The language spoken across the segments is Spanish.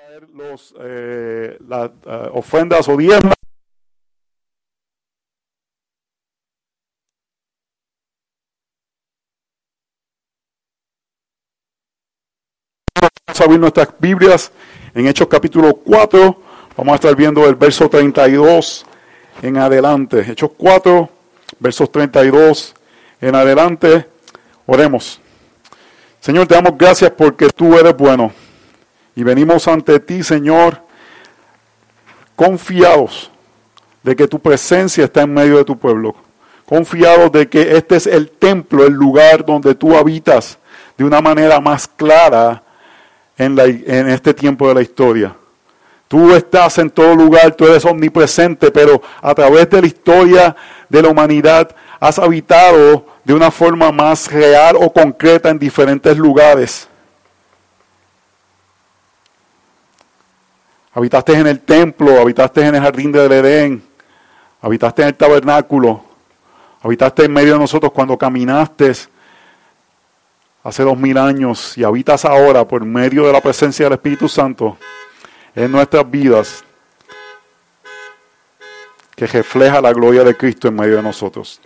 traer los, eh, las eh, ofrendas o diezmas. Vamos a abrir nuestras Biblias en Hechos capítulo 4. Vamos a estar viendo el verso 32 en adelante. Hechos 4, versos 32 en adelante. Oremos. Señor, te damos gracias porque tú eres bueno. Y venimos ante ti, Señor, confiados de que tu presencia está en medio de tu pueblo. Confiados de que este es el templo, el lugar donde tú habitas de una manera más clara en, en este tiempo de la historia. Tú estás en todo lugar, tú eres omnipresente, pero a través de la historia de la humanidad has habitado de una forma más real o concreta en diferentes lugares. Habitaste en el templo, habitaste en el jardín del Edén, habitaste en el tabernáculo, habitaste en medio de nosotros cuando caminaste hace dos mil años y habitas ahora por medio de la presencia del Espíritu Santo en nuestras vidas que refleja la gloria de Cristo en medio de nosotros.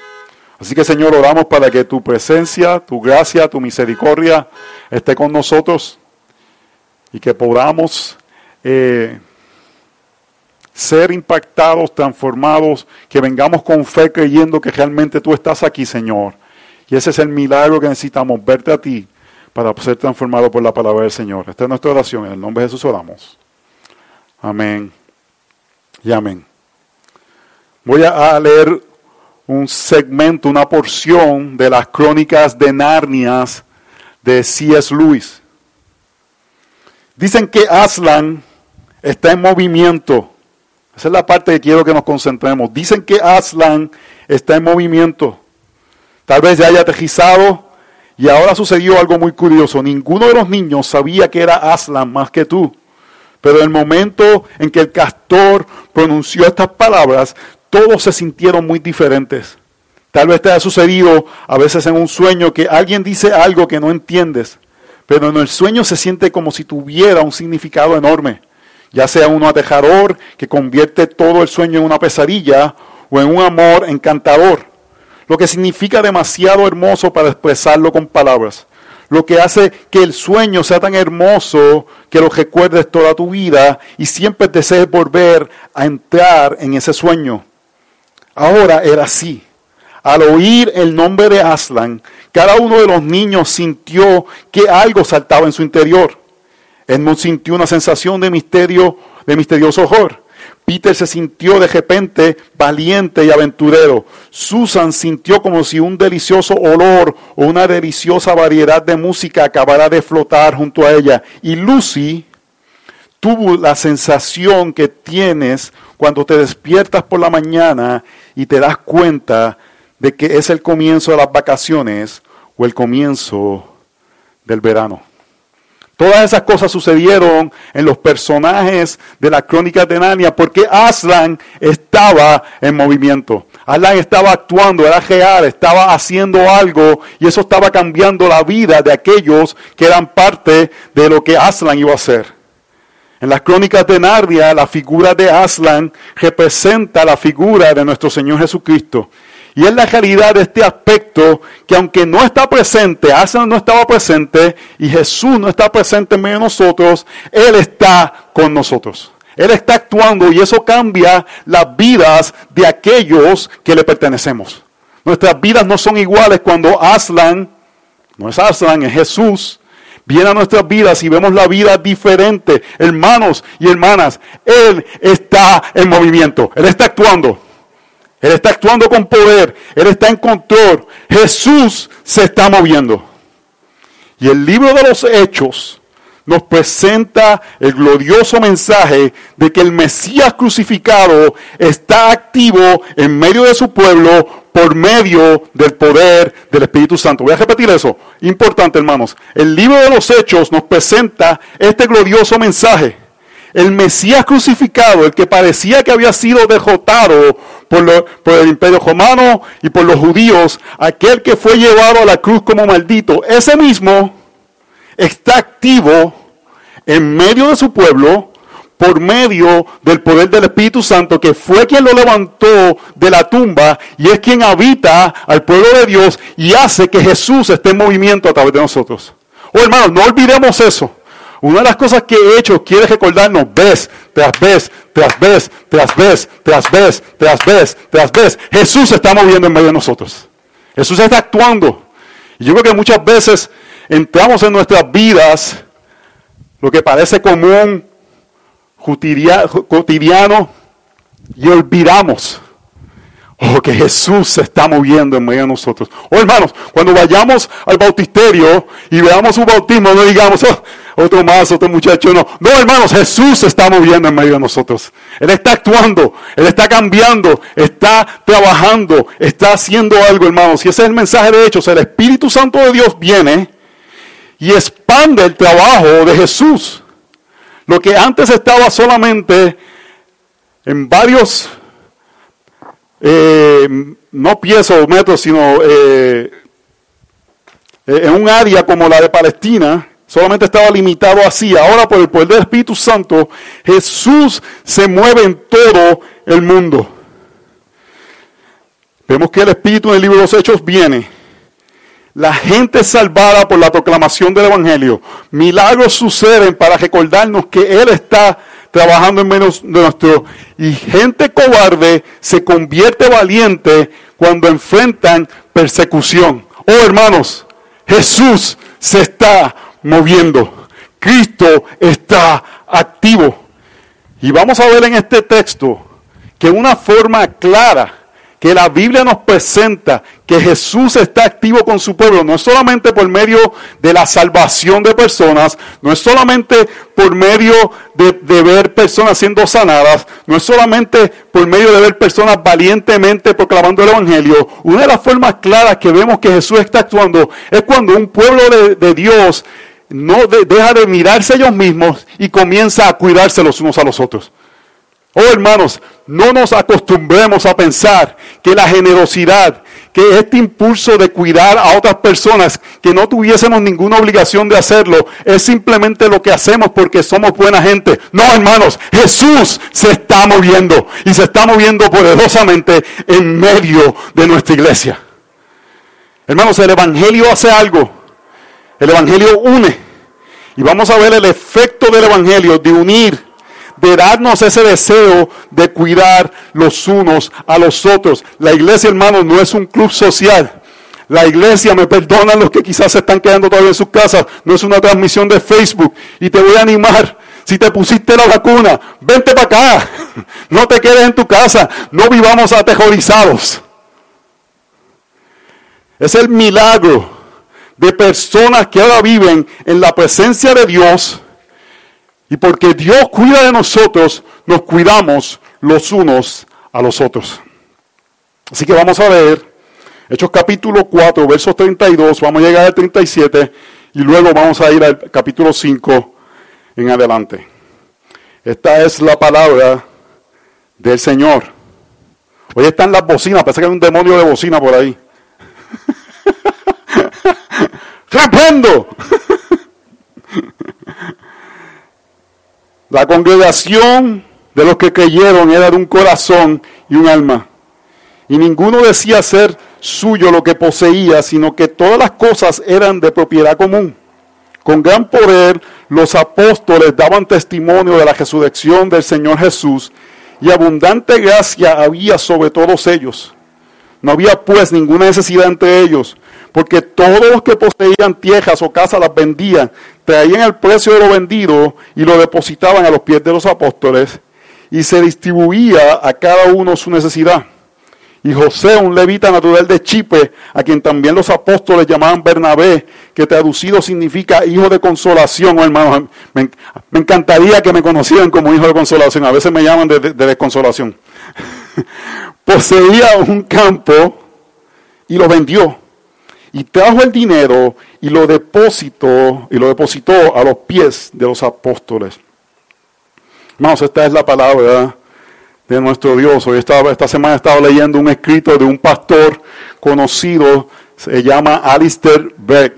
Así que Señor, oramos para que tu presencia, tu gracia, tu misericordia esté con nosotros y que podamos eh, ser impactados, transformados, que vengamos con fe creyendo que realmente tú estás aquí, Señor. Y ese es el milagro que necesitamos, verte a ti para ser transformados por la palabra del Señor. Esta es nuestra oración, en el nombre de Jesús oramos. Amén y amén. Voy a leer un segmento, una porción de las crónicas de Narnias de C.S. Lewis. Dicen que Aslan está en movimiento. Esa es la parte que quiero que nos concentremos. Dicen que Aslan está en movimiento. Tal vez ya haya aterrizado y ahora sucedió algo muy curioso. Ninguno de los niños sabía que era Aslan más que tú. Pero en el momento en que el castor pronunció estas palabras, todos se sintieron muy diferentes. Tal vez te haya sucedido a veces en un sueño que alguien dice algo que no entiendes, pero en el sueño se siente como si tuviera un significado enorme ya sea un atejador que convierte todo el sueño en una pesadilla o en un amor encantador, lo que significa demasiado hermoso para expresarlo con palabras, lo que hace que el sueño sea tan hermoso que lo recuerdes toda tu vida y siempre desees volver a entrar en ese sueño. Ahora era así. Al oír el nombre de Aslan, cada uno de los niños sintió que algo saltaba en su interior. Edmund sintió una sensación de misterio, de misterioso horror. Peter se sintió de repente valiente y aventurero. Susan sintió como si un delicioso olor o una deliciosa variedad de música acabara de flotar junto a ella. Y Lucy tuvo la sensación que tienes cuando te despiertas por la mañana y te das cuenta de que es el comienzo de las vacaciones o el comienzo del verano. Todas esas cosas sucedieron en los personajes de la crónica de Narnia porque Aslan estaba en movimiento. Aslan estaba actuando, era real, estaba haciendo algo y eso estaba cambiando la vida de aquellos que eran parte de lo que Aslan iba a hacer. En las crónicas de Narnia, la figura de Aslan representa la figura de nuestro Señor Jesucristo. Y es la realidad de este aspecto que aunque no está presente, Aslan no estaba presente y Jesús no está presente en medio de nosotros, Él está con nosotros. Él está actuando y eso cambia las vidas de aquellos que le pertenecemos. Nuestras vidas no son iguales cuando Aslan, no es Aslan, es Jesús, viene a nuestras vidas y vemos la vida diferente. Hermanos y hermanas, Él está en movimiento, Él está actuando. Él está actuando con poder. Él está en control. Jesús se está moviendo. Y el libro de los Hechos nos presenta el glorioso mensaje de que el Mesías crucificado está activo en medio de su pueblo por medio del poder del Espíritu Santo. Voy a repetir eso. Importante, hermanos. El libro de los Hechos nos presenta este glorioso mensaje el Mesías crucificado, el que parecía que había sido derrotado por, el imperio romano y por los judíos, aquel que fue llevado a la cruz como maldito, ese mismo está activo en medio de su pueblo por medio del poder del Espíritu Santo, que fue quien lo levantó de la tumba y es quien habita al pueblo de Dios y hace que Jesús esté en movimiento a través de nosotros. Oh hermanos, no olvidemos eso. Una de las cosas que he hecho quiere recordarnos vez tras vez, tras vez, tras vez, tras vez, tras vez, tras vez. Jesús se está moviendo en medio de nosotros. Jesús está actuando. Y yo creo que muchas veces entramos en nuestras vidas lo que parece común, cotidiano, y olvidamos oh, que Jesús se está moviendo en medio de nosotros. Oh hermanos, cuando vayamos al bautisterio y veamos un bautismo, no digamos, oh, otro más, otro muchacho, no. No, hermanos, Jesús se está moviendo en medio de nosotros. Él está actuando, Él está cambiando, está trabajando, está haciendo algo, hermanos. Y ese es el mensaje de hechos. El Espíritu Santo de Dios viene y expande el trabajo de Jesús. Lo que antes estaba solamente en varios, eh, no pies o metros, sino eh, eh, en un área como la de Palestina, solamente estaba limitado así. Ahora por el poder del Espíritu Santo, Jesús se mueve en todo el mundo. Vemos que el Espíritu en el libro de los Hechos viene la gente salvada por la proclamación del Evangelio. Milagros suceden para recordarnos que Él está trabajando en menos de nuestro. Y gente cobarde se convierte valiente cuando enfrentan persecución. Oh hermanos, Jesús se está moviendo. Cristo está activo. Y vamos a ver en este texto que una forma clara que la Biblia nos presenta que Jesús está activo con su pueblo, no es solamente por medio de la salvación de personas, no es solamente por medio de, ver personas siendo sanadas, no es solamente por medio de ver personas valientemente proclamando el Evangelio. Una de las formas claras que vemos que Jesús está actuando es cuando un pueblo de, Dios no deja de mirarse ellos mismos y comienza a cuidarse los unos a los otros. Oh hermanos, no nos acostumbremos a pensar que la generosidad, que este impulso de cuidar a otras personas que no tuviésemos ninguna obligación de hacerlo, es simplemente lo que hacemos porque somos buena gente. No, hermanos, Jesús se está moviendo y se está moviendo poderosamente en medio de nuestra iglesia. Hermanos, el Evangelio hace algo. El Evangelio une. Y vamos a ver el efecto del Evangelio de unir de ese deseo de cuidar los unos a los otros. La iglesia, hermanos, no es un club social. La iglesia, me perdonan los que quizás se están quedando todavía en sus casas, no es una transmisión de Facebook. Y te voy a animar, si te pusiste la vacuna, vente para acá. No te quedes en tu casa, no vivamos aterrorizados. Es el milagro de personas que ahora viven en la presencia de Dios y porque Dios cuida de nosotros, nos cuidamos los unos a los otros. Así que vamos a ver Hechos capítulo 4, versos 32, vamos a llegar al 37 y luego vamos a ir al capítulo 5 en adelante. Esta es la palabra del Señor. Hoy están las bocinas, parece que hay un demonio de bocina por ahí. ¡Reprendo! La congregación de los que creyeron era de un corazón y un alma. Y ninguno decía ser suyo lo que poseía, sino que todas las cosas eran de propiedad común. Con gran poder los apóstoles daban testimonio de la resurrección del Señor Jesús y abundante gracia había sobre todos ellos. No había pues ninguna necesidad entre ellos, porque todos los que poseían tierras o casas las vendían, traían el precio de lo vendido y lo depositaban a los pies de los apóstoles, y se distribuía a cada uno su necesidad. Y José, un levita natural de Chipre, a quien también los apóstoles llamaban Bernabé, que traducido significa hijo de consolación, oh, hermano. Me, encantaría que me conocieran como hijo de consolación. A veces me llaman de desconsolación. Poseía un campo y lo vendió y trajo el dinero y lo depositó y lo depositó a los pies de los apóstoles. Hermanos, esta es la palabra de nuestro Dios. Hoy estaba, esta semana estaba leyendo un escrito de un pastor conocido, se llama Alistair Beck.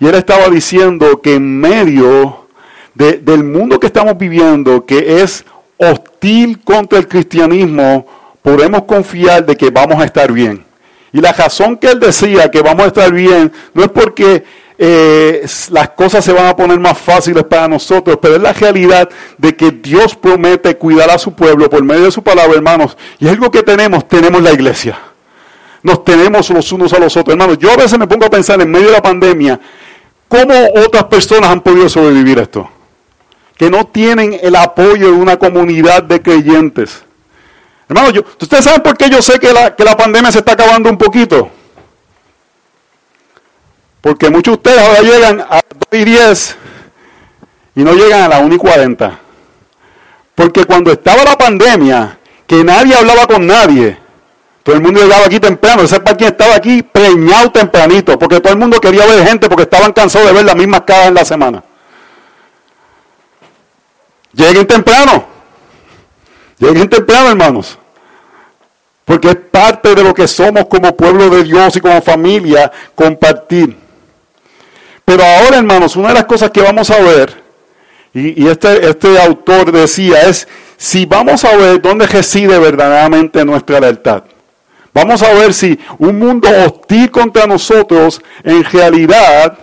Y él estaba diciendo que en medio del mundo que estamos viviendo, que es hostil contra el cristianismo, podemos confiar de que vamos a estar bien. Y la razón que él decía que vamos a estar bien no es porque eh, las cosas se van a poner más fáciles para nosotros, pero es la realidad de que Dios promete cuidar a su pueblo por medio de su palabra, hermanos. Y algo que tenemos, tenemos la iglesia. Nos tenemos los unos a los otros, hermanos. Yo a veces me pongo a pensar en medio de la pandemia, ¿cómo otras personas han podido sobrevivir esto? Que no tienen el apoyo de una comunidad de creyentes. Hermano, yo, ¿ustedes saben por qué yo sé que la, que la pandemia se está acabando un poquito? Porque muchos de ustedes ahora llegan a 2 y 10 y no llegan a la 1 y 40. Porque cuando estaba la pandemia, que nadie hablaba con nadie, todo el mundo llegaba aquí temprano. Ese para quien estaba aquí preñado tempranito, porque todo el mundo quería ver gente porque estaban cansados de ver las mismas caras en la semana. Lleguen temprano. Lleguen temprano, hermanos. Porque es parte de lo que somos como pueblo de Dios y como familia, compartir. Pero ahora, hermanos, una de las cosas que vamos a ver, y, este, este autor decía, es si vamos a ver dónde reside verdaderamente nuestra lealtad. Vamos a ver si un mundo hostil contra nosotros, en realidad,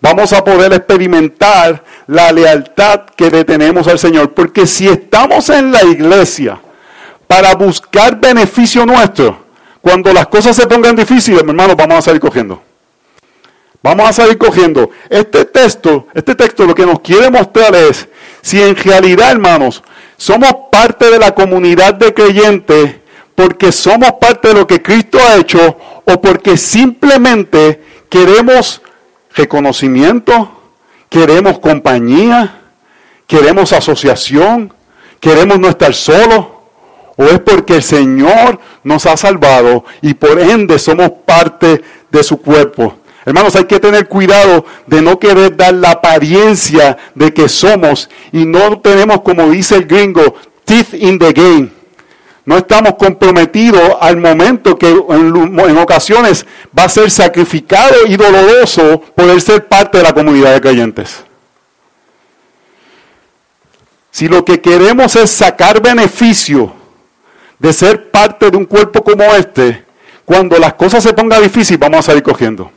vamos a poder experimentar la lealtad que detenemos al Señor. Porque si estamos en la iglesia para buscar beneficio nuestro, cuando las cosas se pongan difíciles, hermanos, vamos a salir cogiendo. Vamos a salir cogiendo. Este texto, este texto lo que nos quiere mostrar es si en realidad, hermanos, somos parte de la comunidad de creyentes porque somos parte de lo que Cristo ha hecho o porque simplemente queremos reconocimiento, queremos compañía, queremos asociación, queremos no estar solos, o es porque el Señor nos ha salvado y por ende somos parte de su cuerpo. Hermanos, hay que tener cuidado de no querer dar la apariencia de que somos y no tenemos, como dice el gringo, teeth in the game. No estamos comprometidos al momento que en, ocasiones va a ser sacrificado y doloroso poder ser parte de la comunidad de creyentes. Si lo que queremos es sacar beneficio de ser parte de un cuerpo como este, cuando las cosas se pongan difíciles vamos a salir cogiendo.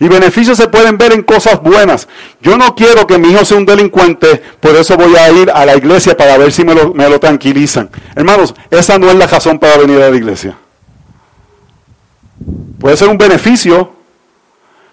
Y beneficios se pueden ver en cosas buenas. Yo no quiero que mi hijo sea un delincuente, por eso voy a ir a la iglesia para ver si me lo, tranquilizan. Hermanos, esa no es la razón para venir a la iglesia. Puede ser un beneficio,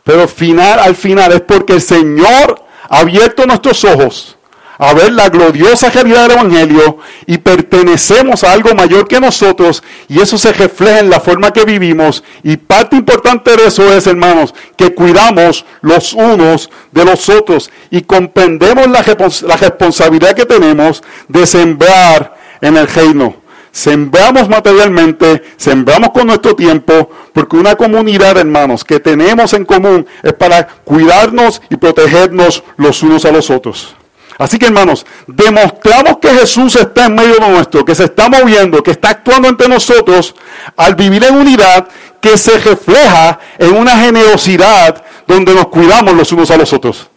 pero final, al final es porque el Señor ha abierto nuestros ojos a ver la gloriosa realidad del Evangelio y pertenecemos a algo mayor que nosotros y eso se refleja en la forma que vivimos y parte importante de eso es, hermanos, que cuidamos los unos de los otros y comprendemos la, la responsabilidad que tenemos de sembrar en el reino. Sembramos materialmente, sembramos con nuestro tiempo, porque una comunidad, hermanos, que tenemos en común es para cuidarnos y protegernos los unos a los otros. Así que hermanos, demostramos que Jesús está en medio de nuestro, que se está moviendo, que está actuando entre nosotros al vivir en unidad que se refleja en una generosidad donde nos cuidamos los unos a los otros.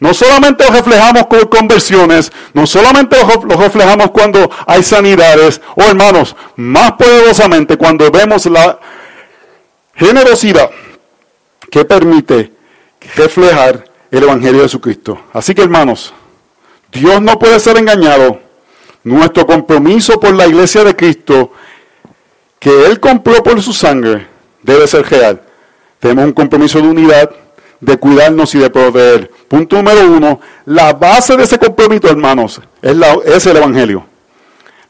No solamente lo reflejamos con conversiones, no solamente lo reflejamos cuando hay sanidades, o hermanos, más poderosamente cuando vemos la generosidad que permite reflejar el Evangelio de Jesucristo. Así que hermanos, Dios no puede ser engañado. Nuestro compromiso por la iglesia de Cristo, que Él compró por su sangre, debe ser real. Tenemos un compromiso de unidad, de cuidarnos y de proveer. Punto número uno, la base de ese compromiso, hermanos, es, es el Evangelio.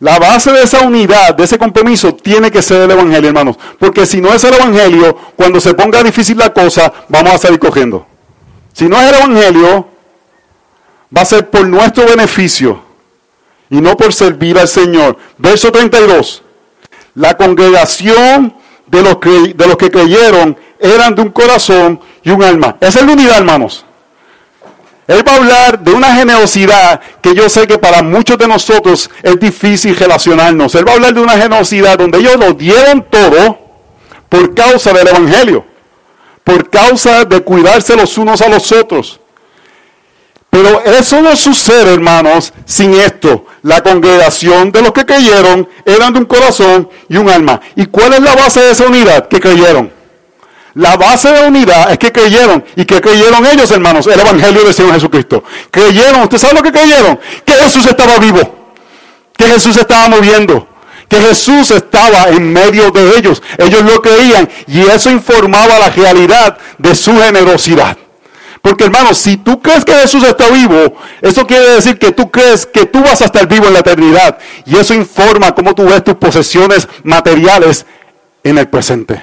La base de esa unidad, de ese compromiso, tiene que ser el Evangelio, hermanos. Porque si no es el Evangelio, cuando se ponga difícil la cosa, vamos a salir cogiendo. Si no es el Evangelio, va a ser por nuestro beneficio y no por servir al Señor. Verso 32. La congregación de los, que, de los que creyeron eran de un corazón y un alma. Esa es la unidad, hermanos. Él va a hablar de una generosidad que yo sé que para muchos de nosotros es difícil relacionarnos. Él va a hablar de una generosidad donde ellos lo dieron todo por causa del Evangelio por causa de cuidarse los unos a los otros. Pero eso no sucede, hermanos, sin esto. La congregación de los que creyeron eran de un corazón y un alma. ¿Y cuál es la base de esa unidad? Que creyeron. La base de unidad es que creyeron. ¿Y que creyeron ellos, hermanos? El Evangelio del Señor Jesucristo. Creyeron. ¿Usted sabe lo que creyeron? Que Jesús estaba vivo. Que Jesús estaba moviendo. Que Jesús estaba en medio de ellos. Ellos lo creían. Y eso informaba la realidad de su generosidad. Porque hermano, si tú crees que Jesús está vivo, eso quiere decir que tú crees que tú vas a estar vivo en la eternidad. Y eso informa cómo tú ves tus posesiones materiales en el presente.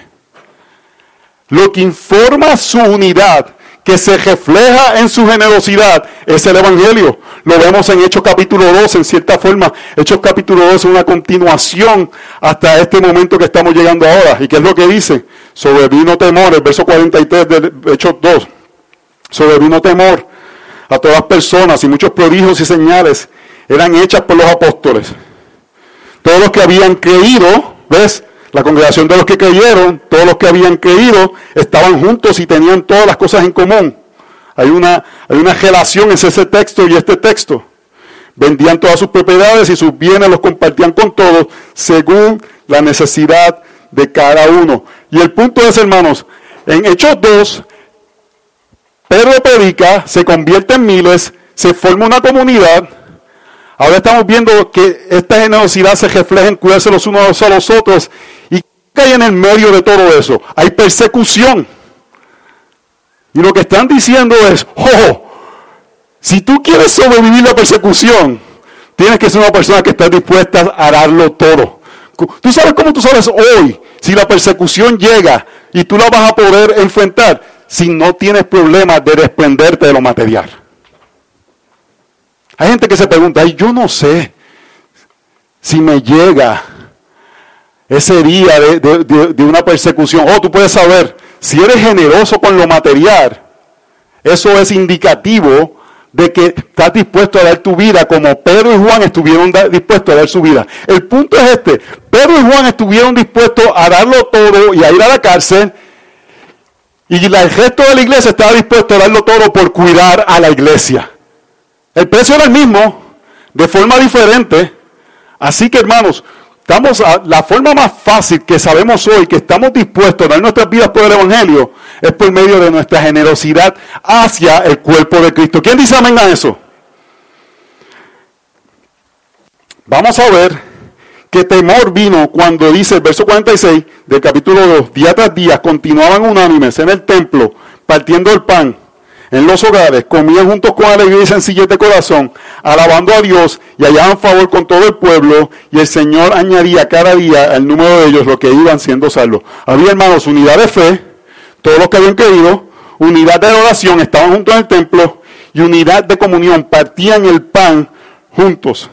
Lo que informa su unidad, que se refleja en su generosidad, es el Evangelio. Lo vemos en Hechos capítulo 2, en cierta forma. Hechos capítulo 2 es una continuación hasta este momento que estamos llegando ahora. ¿Y qué es lo que dice? Sobrevino temor, el verso 43 de Hechos 2 sobrevino temor a todas las personas y muchos prodigios y señales eran hechas por los apóstoles. Todos los que habían creído, ¿ves? La congregación de los que creyeron, todos los que habían creído, estaban juntos y tenían todas las cosas en común. Hay una, hay una relación entre ese texto y este texto. Vendían todas sus propiedades y sus bienes los compartían con todos según la necesidad de cada uno. Y el punto es, hermanos, en Hechos 2, Pedro predica, se convierte en miles, se forma una comunidad. Ahora estamos viendo que esta generosidad se refleja en cuidarse los unos a los otros. ¿Y qué hay en el medio de todo eso? Hay persecución. Y lo que están diciendo es, oh, si tú quieres sobrevivir la persecución, tienes que ser una persona que esté dispuesta a darlo todo. Tú sabes cómo tú sabes hoy si la persecución llega y tú la vas a poder enfrentar si no tienes problemas de desprenderte de lo material. Hay gente que se pregunta, yo no sé si me llega ese día de, una persecución. Oh, tú puedes saber, si eres generoso con lo material, eso es indicativo de que estás dispuesto a dar tu vida como Pedro y Juan estuvieron dispuestos a dar su vida. El punto es este, Pedro y Juan estuvieron dispuestos a darlo todo y a ir a la cárcel y el resto de la iglesia estaba dispuesto a darlo todo por cuidar a la iglesia. El precio era el mismo, de forma diferente. Así que hermanos, estamos a, la forma más fácil que sabemos hoy que estamos dispuestos a dar nuestras vidas por el Evangelio es por medio de nuestra generosidad hacia el cuerpo de Cristo. ¿Quién dice amén a eso? Vamos a ver que temor vino cuando dice el verso 46 del capítulo 2, día tras día continuaban unánimes en el templo, partiendo el pan en los hogares, comían juntos con alegría y sencillez corazón, alabando a Dios y hallaban favor con todo el pueblo, y el Señor añadía cada día el número de ellos, los que iban siendo salvos. Había, hermanos, unidad de fe, todos los que habían creído, unidad de oración, estaban juntos en el templo, y unidad de comunión, partían el pan juntos.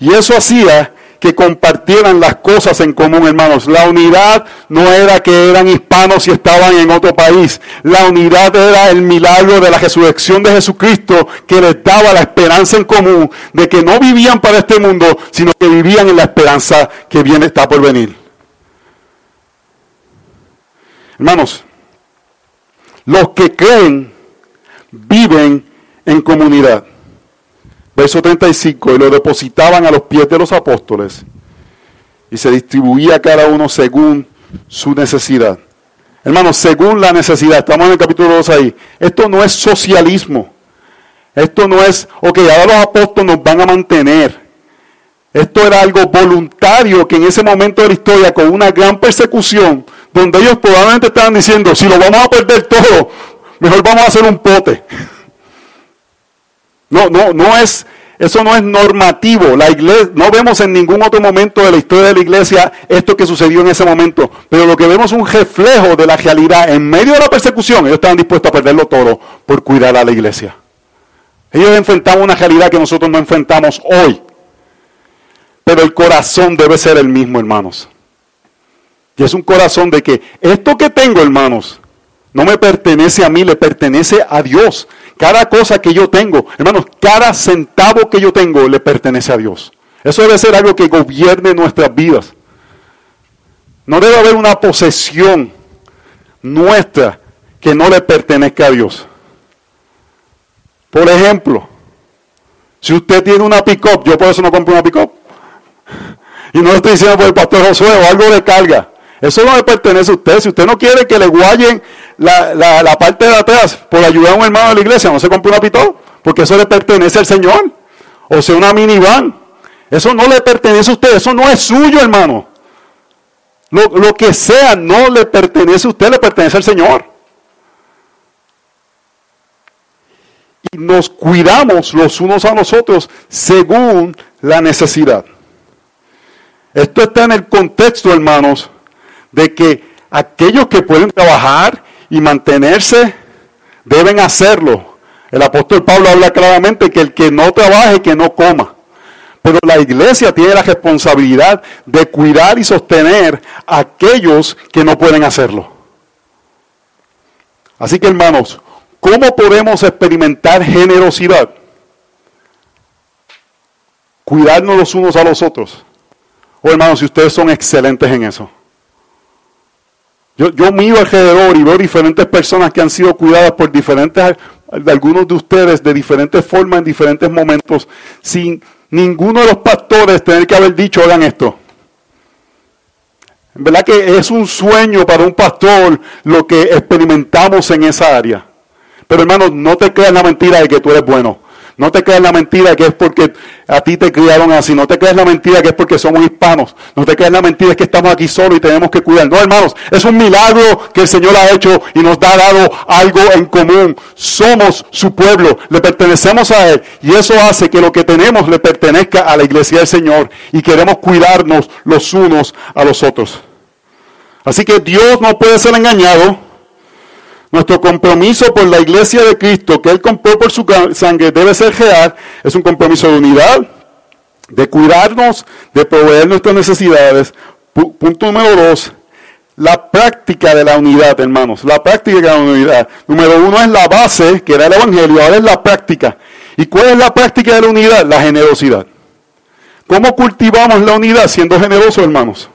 Y eso hacía que compartieran las cosas en común, hermanos. La unidad no era que eran hispanos y estaban en otro país. La unidad era el milagro de la resurrección de Jesucristo que les daba la esperanza en común de que no vivían para este mundo, sino que vivían en la esperanza que viene está por venir. Hermanos, los que creen viven en comunidad. Verso 35, y lo depositaban a los pies de los apóstoles y se distribuía cada uno según su necesidad. Hermanos, según la necesidad, estamos en el capítulo 2 ahí. Esto no es socialismo. Esto no es, ok, ahora los apóstoles nos van a mantener. Esto era algo voluntario que en ese momento de la historia, con una gran persecución, donde ellos probablemente estaban diciendo, si lo vamos a perder todo, mejor vamos a hacer un pote. No, no, no es, eso no es normativo. La iglesia, no vemos en ningún otro momento de la historia de la iglesia esto que sucedió en ese momento. Pero lo que vemos es un reflejo de la realidad. En medio de la persecución, ellos estaban dispuestos a perderlo todo por cuidar a la iglesia. Ellos enfrentaban una realidad que nosotros no enfrentamos hoy. Pero el corazón debe ser el mismo, hermanos. Y es un corazón de que esto que tengo, hermanos, no me pertenece a mí, le pertenece a Dios. Cada cosa que yo tengo, hermanos, cada centavo que yo tengo le pertenece a Dios. Eso debe ser algo que gobierne nuestras vidas. No debe haber una posesión nuestra que no le pertenezca a Dios. Por ejemplo, si usted tiene una pick-up, yo por eso no compro una pick-up. Y no estoy diciendo por el pastor Josué o algo de carga. Eso no le pertenece a usted. Si usted no quiere que le guayen la, parte de atrás por ayudar a un hermano de la iglesia, no se compre una pick-up, porque eso le pertenece al Señor. O sea, una minivan. Eso no le pertenece a usted, eso no es suyo, hermano. Lo, lo que sea no le pertenece a usted, le pertenece al Señor. y nos cuidamos los unos a los otros según la necesidad. Esto está en el contexto, hermanos, de que aquellos que pueden trabajar y mantenerse deben hacerlo. El apóstol Pablo habla claramente que el que no trabaje, que no coma. Pero la iglesia tiene la responsabilidad de cuidar y sostener a aquellos que no pueden hacerlo. Así que hermanos, ¿Cómo podemos experimentar generosidad? Cuidarnos los unos a los otros. Oh, hermanos, si ustedes son excelentes en eso. Yo, yo miro alrededor y veo diferentes personas que han sido cuidadas por diferentes, de algunos de ustedes, de diferentes formas, en diferentes momentos, sin ninguno de los pastores tener que haber dicho, hagan esto. En verdad que es un sueño para un pastor lo que experimentamos en esa área. Pero hermano, no te creas la mentira de que tú eres bueno. No te creas la mentira que es porque a ti te criaron así. No te creas la mentira que es porque somos hispanos. No te creas la mentira que estamos aquí solos y tenemos que cuidar. No, hermanos, es un milagro que el Señor ha hecho y nos ha dado algo en común. Somos su pueblo, le pertenecemos a Él. Y eso hace que lo que tenemos le pertenezca a la iglesia del Señor. Y queremos cuidarnos los unos a los otros. Así que Dios no puede ser engañado. Nuestro compromiso por la iglesia de Cristo que Él compró por su sangre debe ser real. Es un compromiso de unidad, de cuidarnos, de proveer nuestras necesidades. punto número dos, la práctica de la unidad, hermanos. La práctica de la unidad. Número uno es la base, que era el Evangelio, ahora es la práctica. ¿Y cuál es la práctica de la unidad? La generosidad. ¿Cómo cultivamos la unidad? Siendo generosos, hermanos.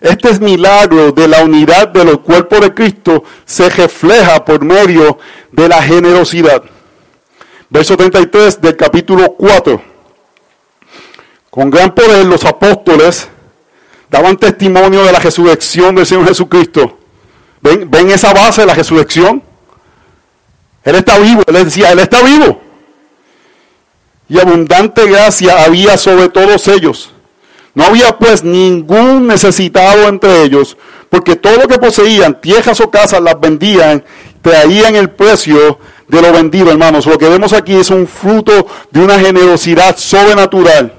Este milagro de la unidad de los cuerpos de Cristo se refleja por medio de la generosidad. Verso 33 del capítulo 4. Con gran poder los apóstoles daban testimonio de la resurrección del Señor Jesucristo. ¿Ven, ¿Ven esa base de la resurrección? Él está vivo, él decía, Él está vivo. Y abundante gracia había sobre todos ellos. No había pues ningún necesitado entre ellos, porque todo lo que poseían, tierras o casas, las vendían, traían el precio de lo vendido, hermanos. Lo que vemos aquí es un fruto de una generosidad sobrenatural.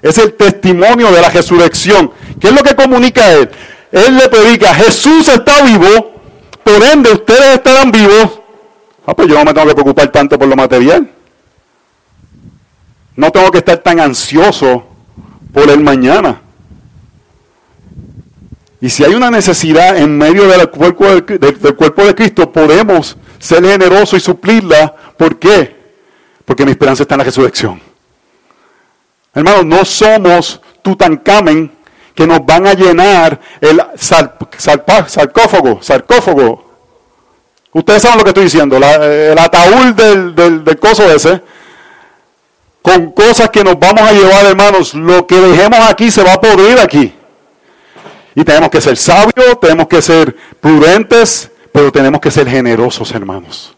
Es el testimonio de la resurrección. ¿Qué es lo que comunica él? Él le predica, Jesús está vivo, por ende ustedes estarán vivos. Ah, pues yo no me tengo que preocupar tanto por lo material. No tengo que estar tan ansioso por el mañana. Y si hay una necesidad en medio del cuerpo de, cuerpo de Cristo, podemos ser generosos y suplirla. ¿Por qué? Porque mi esperanza está en la resurrección. Hermanos, no somos Tutankamen que nos van a llenar el sarcófago, sarcófago. Ustedes saben lo que estoy diciendo, el ataúd del, del, del coso ese con cosas que nos vamos a llevar, hermanos. Lo que dejemos aquí se va a podrir aquí. Y tenemos que ser sabios, tenemos que ser prudentes, pero tenemos que ser generosos, hermanos.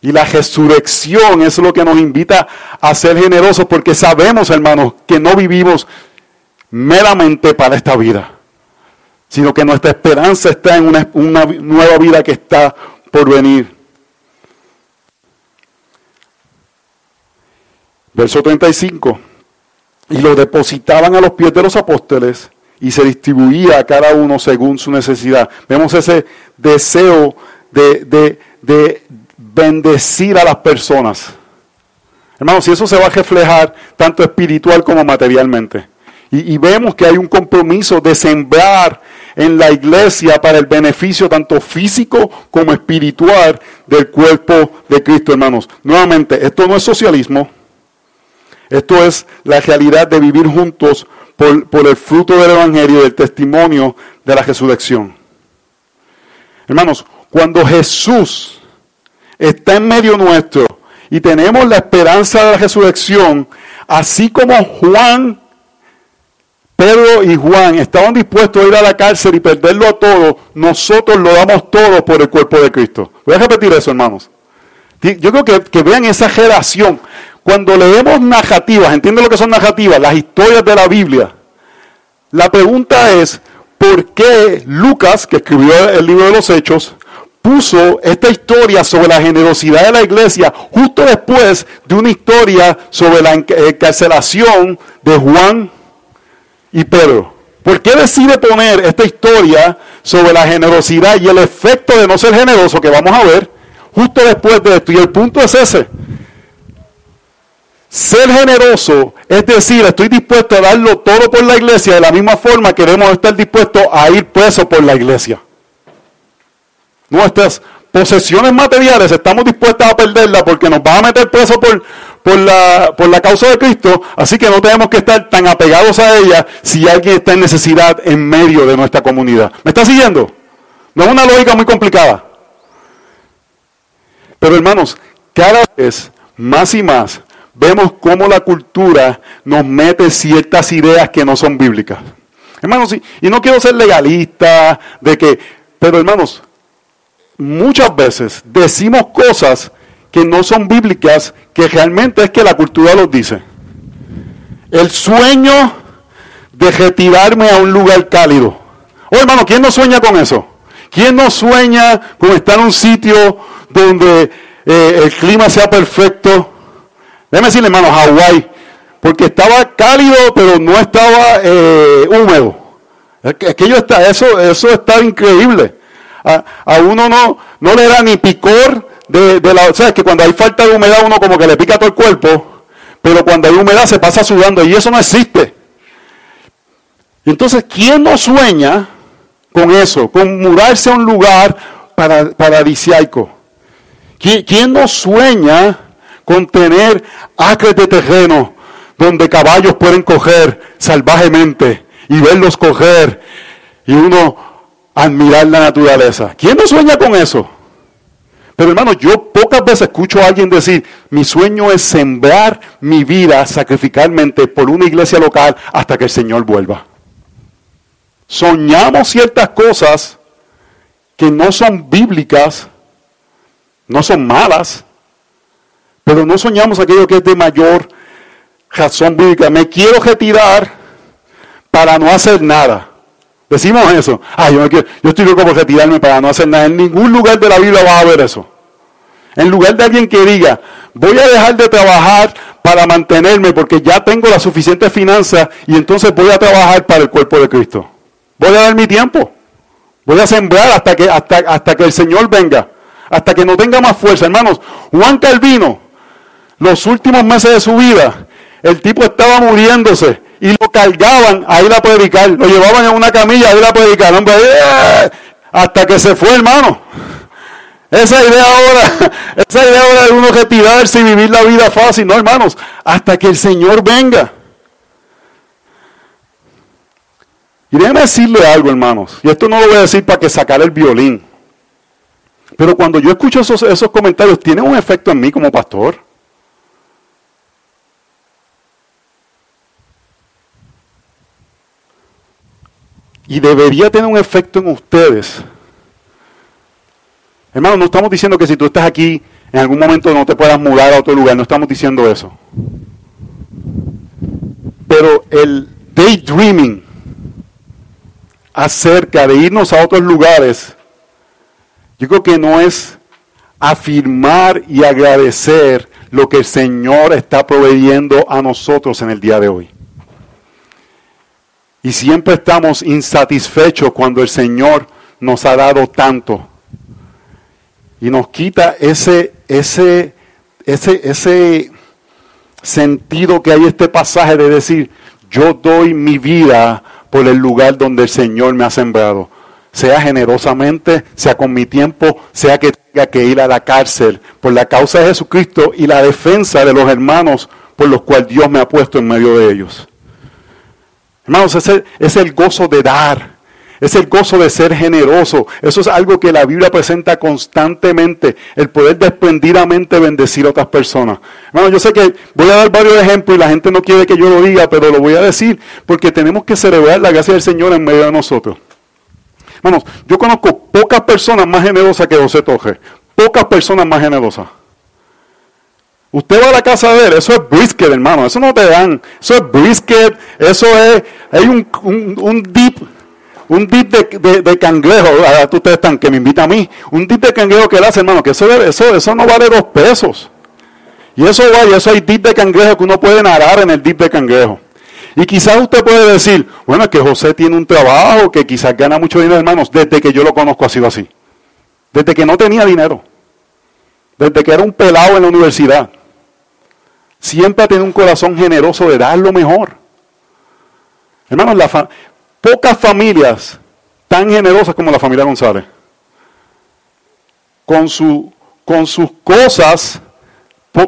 Y la resurrección es lo que nos invita a ser generosos porque sabemos, hermanos, que no vivimos meramente para esta vida, sino que nuestra esperanza está en una, una nueva vida que está por venir. Verso 35. Y lo depositaban a los pies de los apóstoles y se distribuía a cada uno según su necesidad. Vemos ese deseo de, bendecir a las personas. Hermanos, y eso se va a reflejar tanto espiritual como materialmente. Y, y, vemos que hay un compromiso de sembrar en la iglesia para el beneficio tanto físico como espiritual del cuerpo de Cristo, hermanos. Nuevamente, esto no es socialismo. Esto es la realidad de vivir juntos por, el fruto del Evangelio y del testimonio de la resurrección. Hermanos, cuando Jesús está en medio nuestro y tenemos la esperanza de la resurrección, así como Juan, Pedro y Juan estaban dispuestos a ir a la cárcel y perderlo a todo, nosotros lo damos todo por el cuerpo de Cristo. Voy a repetir eso, hermanos. Yo creo que, que vean esa relación. Cuando leemos narrativas, ¿entienden lo que son narrativas? Las historias de la Biblia. La pregunta es, ¿por qué Lucas, que escribió el libro de los Hechos, puso esta historia sobre la generosidad de la iglesia justo después de una historia sobre la encarcelación de Juan y Pedro? ¿Por qué decide poner esta historia sobre la generosidad y el efecto de no ser generoso que vamos a ver justo después de esto? Y el punto es ese. Ser generoso es decir, estoy dispuesto a darlo todo por la iglesia de la misma forma que debemos estar dispuestos a ir preso por la iglesia. Nuestras posesiones materiales estamos dispuestos a perderlas porque nos van a meter preso por, por, la, por la causa de Cristo, así que no tenemos que estar tan apegados a ella si alguien está en necesidad en medio de nuestra comunidad. ¿Me está siguiendo? No es una lógica muy complicada. Pero hermanos, cada vez más y más vemos cómo la cultura nos mete ciertas ideas que no son bíblicas. Hermanos, y no quiero ser legalista de que, pero hermanos, muchas veces decimos cosas que no son bíblicas, que realmente es que la cultura los dice. El sueño de retirarme a un lugar cálido. Oh, hermano, ¿quién no sueña con eso? ¿Quién no sueña con estar en un sitio donde eh, el clima sea perfecto? Déjeme decirle, hermano, Hawái, porque estaba cálido, pero no estaba eh, húmedo. Aquello está, eso, eso está increíble. A, uno no, no le da ni picor de, la, o sea, que cuando hay falta de humedad uno como que le pica todo el cuerpo, pero cuando hay humedad se pasa sudando y eso no existe. Entonces, ¿quién no sueña con eso? Con mudarse a un lugar paradisiaico. ¿Quién, ¿Quién no sueña con tener acres de terreno donde caballos pueden coger salvajemente y verlos coger y uno admirar la naturaleza. ¿Quién no sueña con eso? Pero hermano, yo pocas veces escucho a alguien decir, mi sueño es sembrar mi vida sacrificalmente por una iglesia local hasta que el Señor vuelva. Soñamos ciertas cosas que no son bíblicas, no son malas, pero no soñamos aquello que es de mayor razón bíblica. Me quiero retirar para no hacer nada. Decimos eso. Ah, yo, yo estoy loco por retirarme para no hacer nada. En ningún lugar de la Biblia va a haber eso. En lugar de alguien que diga, voy a dejar de trabajar para mantenerme porque ya tengo la suficiente finanzas y entonces voy a trabajar para el cuerpo de Cristo. Voy a dar mi tiempo. Voy a sembrar hasta que, hasta, hasta que el Señor venga. Hasta que no tenga más fuerza. Hermanos, Juan Calvino los últimos meses de su vida, el tipo estaba muriéndose y lo cargaban a ir a predicar, lo llevaban en una camilla a ir a predicar, hombre, ¡eh! hasta que se fue, hermano. Esa idea ahora, esa idea ahora de uno retirarse y vivir la vida fácil, no, hermanos, hasta que el Señor venga. Y déjeme decirle algo, hermanos, y esto no lo voy a decir para que sacar el violín, pero cuando yo escucho esos, esos comentarios, tiene un efecto en mí como pastor. Y debería tener un efecto en ustedes. Hermano, no estamos diciendo que si tú estás aquí, en algún momento no te puedas mudar a otro lugar, no estamos diciendo eso. Pero el daydreaming acerca de irnos a otros lugares, yo creo que no es afirmar y agradecer lo que el Señor está proveyendo a nosotros en el día de hoy. Y siempre estamos insatisfechos cuando el Señor nos ha dado tanto. Y nos quita ese, ese, ese, ese sentido que hay este pasaje de decir, yo doy mi vida por el lugar donde el Señor me ha sembrado. Sea generosamente, sea con mi tiempo, sea que tenga que ir a la cárcel por la causa de Jesucristo y la defensa de los hermanos por los cuales Dios me ha puesto en medio de ellos. Hermanos, ese es el gozo de dar. es el gozo de ser generoso. Eso es algo que la Biblia presenta constantemente, el poder desprendidamente bendecir a otras personas. Bueno, yo sé que voy a dar varios ejemplos y la gente no quiere que yo lo diga, pero lo voy a decir porque tenemos que celebrar la gracia del Señor en medio de nosotros. Hermanos, yo conozco pocas personas más generosas que José Toje. Pocas personas más generosas. Usted va a la casa de él, eso es brisket, hermano, eso no te dan. Eso es brisket, eso es, hay un, un, dip, un dip de, de, cangrejo, ahora ustedes están, que me invita a mí, un dip de cangrejo que él hace, hermano, que eso, eso, eso no vale dos pesos. Y eso vale, eso hay dip de cangrejo que uno puede nadar en el dip de cangrejo. Y quizás usted puede decir, bueno, es que José tiene un trabajo, que quizás gana mucho dinero, hermanos, desde que yo lo conozco ha sido así. Desde que no tenía dinero. Desde que era un pelado en la universidad. Siempre tenido un corazón generoso de dar lo mejor. Hermanos, la pocas familias tan generosas como la familia González. Con, su, con sus cosas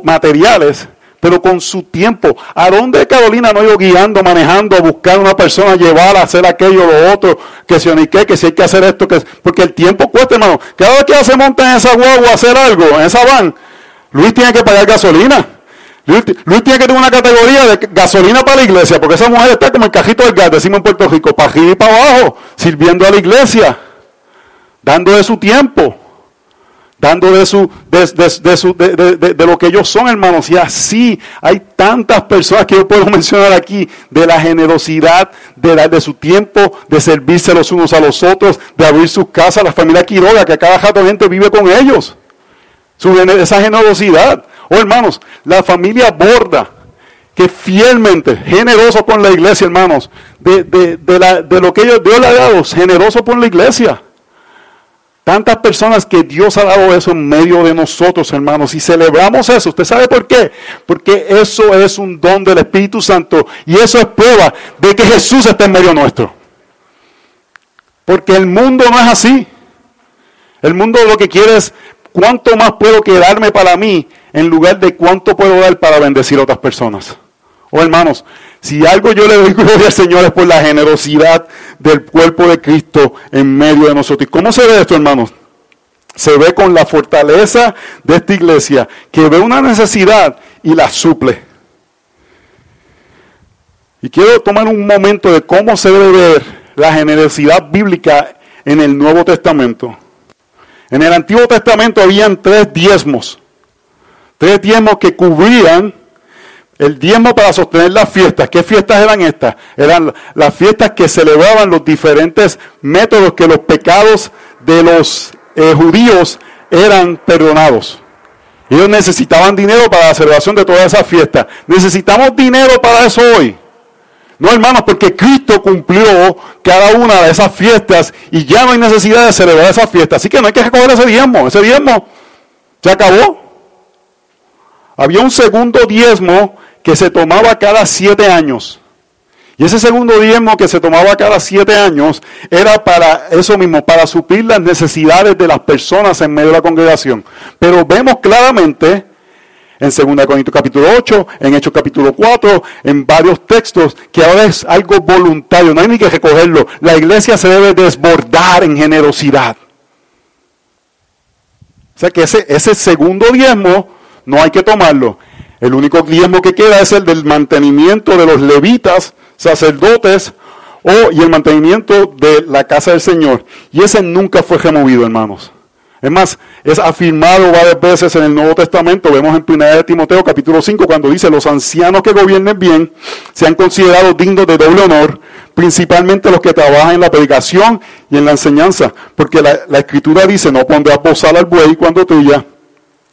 materiales pero con su tiempo. ¿A dónde Carolina no iba guiando, manejando, buscar a una persona, llevar a hacer aquello, lo otro, que si ni qué, que si hay que hacer esto, que porque el tiempo cuesta, hermano. Cada vez que se monta en esa guagua a hacer algo, en esa van, Luis tiene que pagar gasolina. Luis, tiene que tener una categoría de gasolina para la iglesia, porque esa mujer está como el cajito del gas, decimos en Puerto Rico, para arriba y para abajo, sirviendo a la iglesia, dando de su tiempo dando de, su, de, su, de, lo que ellos son, hermanos. Y así hay tantas personas que yo puedo mencionar aquí, de la generosidad, de dar de su tiempo, de servirse los unos a los otros, de abrir sus casas, la familia Quiroga, que cada rato gente vive con ellos. Su, esa generosidad. Oh, hermanos, la familia Borda, que fielmente, generoso con la iglesia, hermanos, de, la, de lo que Dios le ha dado, generoso por la iglesia. Tantas personas que Dios ha dado eso en medio de nosotros, hermanos, y celebramos eso. ¿Usted sabe por qué? Porque eso es un don del Espíritu Santo y eso es prueba de que Jesús está en medio nuestro. Porque el mundo no es así. El mundo lo que quiere es cuánto más puedo quedarme para mí en lugar de cuánto puedo dar para bendecir a otras personas. Oh hermanos, si algo yo le doy gloria al Señor es por la generosidad del cuerpo de Cristo en medio de nosotros. ¿Y cómo se ve esto, hermanos? Se ve con la fortaleza de esta iglesia, que ve una necesidad y la suple. Y quiero tomar un momento de cómo se debe ver la generosidad bíblica en el Nuevo Testamento. En el Antiguo Testamento habían tres diezmos. Tres diezmos que cubrían el diezmo para sostener las fiestas. ¿Qué fiestas eran estas? Eran las fiestas que celebraban los diferentes métodos que los pecados de los eh, judíos eran perdonados. Ellos necesitaban dinero para la celebración de todas esas fiestas. Necesitamos dinero para eso hoy. No, hermanos, porque Cristo cumplió cada una de esas fiestas y ya no hay necesidad de celebrar esas fiestas. Así que no hay que recoger ese diezmo. Ese diezmo se acabó. Había un segundo diezmo que se tomaba cada siete años. Y ese segundo diezmo que se tomaba cada siete años era para eso mismo, para suplir las necesidades de las personas en medio de la congregación. Pero vemos claramente en 2 Corintios capítulo 8, en Hechos capítulo 4, en varios textos, que ahora es algo voluntario, no hay ni que recogerlo. La iglesia se debe desbordar en generosidad. O sea que ese, ese segundo diezmo no hay que tomarlo. El único diezmo que queda es el del mantenimiento de los levitas, sacerdotes, o, y el mantenimiento de la casa del Señor. Y ese nunca fue removido, hermanos. Es más, es afirmado varias veces en el Nuevo Testamento. Vemos en 1 de Timoteo capítulo 5 cuando dice, los ancianos que gobiernen bien se han considerado dignos de doble honor, principalmente los que trabajan en la predicación y en la enseñanza. Porque la, la escritura dice, no pondrás posar al buey cuando tuya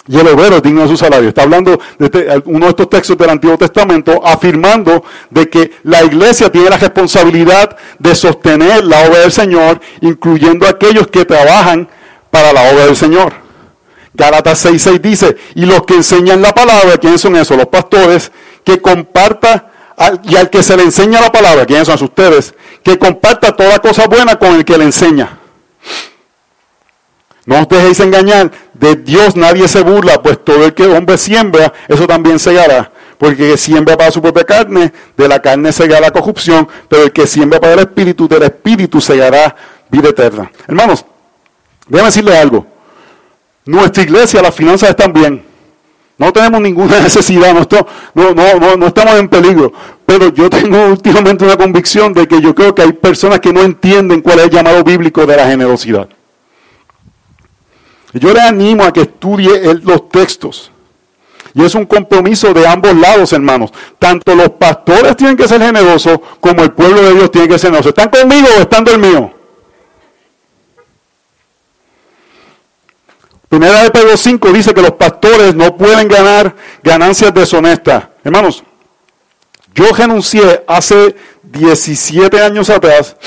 y el obrero es digno de su salario. Está hablando de este, uno de estos textos del Antiguo Testamento afirmando de que la iglesia tiene la responsabilidad de sostener la obra del Señor, incluyendo aquellos que trabajan para la obra del Señor. Gálatas 6.6 dice, y los que enseñan la palabra, ¿quiénes son esos? Los pastores, que comparta, y al que se le enseña la palabra, ¿quiénes son ustedes? Que comparta toda cosa buena con el que le enseña. No os dejéis engañar, de Dios nadie se burla, pues todo el que hombre siembra, eso también segará. Porque el que siembra para su propia carne, de la carne segará la corrupción, pero el que siembra para el Espíritu, del Espíritu segará vida eterna. Hermanos, déjame decirles algo. Nuestra iglesia, las finanzas están bien. No tenemos ninguna necesidad, no, no, no, no, estamos en peligro. Pero yo tengo últimamente una convicción de que yo creo que hay personas que no entienden cuál es el llamado bíblico de la generosidad. Yo les animo a que estudie los textos. Y es un compromiso de ambos lados, hermanos. Tanto los pastores tienen que ser generosos como el pueblo de Dios tiene que ser generoso. ¿Están conmigo o están dormidos? Primera de Pedro 5 dice que los pastores no pueden ganar ganancias deshonestas. Hermanos, yo renuncié hace 17 años atrás,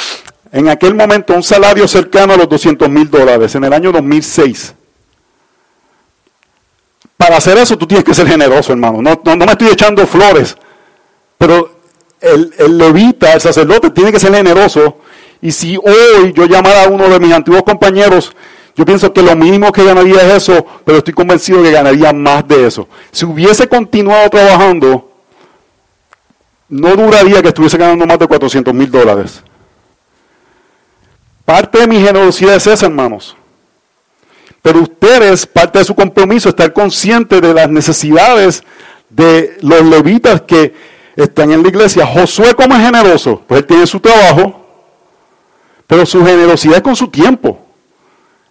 en aquel momento, un salario cercano a los 200 mil dólares, en el año 2006. Para hacer eso tú tienes que ser generoso, hermano. No, no, me estoy echando flores, pero el, el levita, el sacerdote, tiene que ser generoso. Y si hoy yo llamara a uno de mis antiguos compañeros yo pienso que lo mínimo que ganaría es eso, pero estoy convencido que ganaría más de eso. Si hubiese continuado trabajando, no duraría que estuviese ganando más de 400 mil dólares. Parte de mi generosidad es esa, hermanos. Pero ustedes, parte de su compromiso, estar conscientes de las necesidades de los levitas que están en la iglesia. Josué, como es generoso? Pues él tiene su trabajo, pero su generosidad es con su tiempo.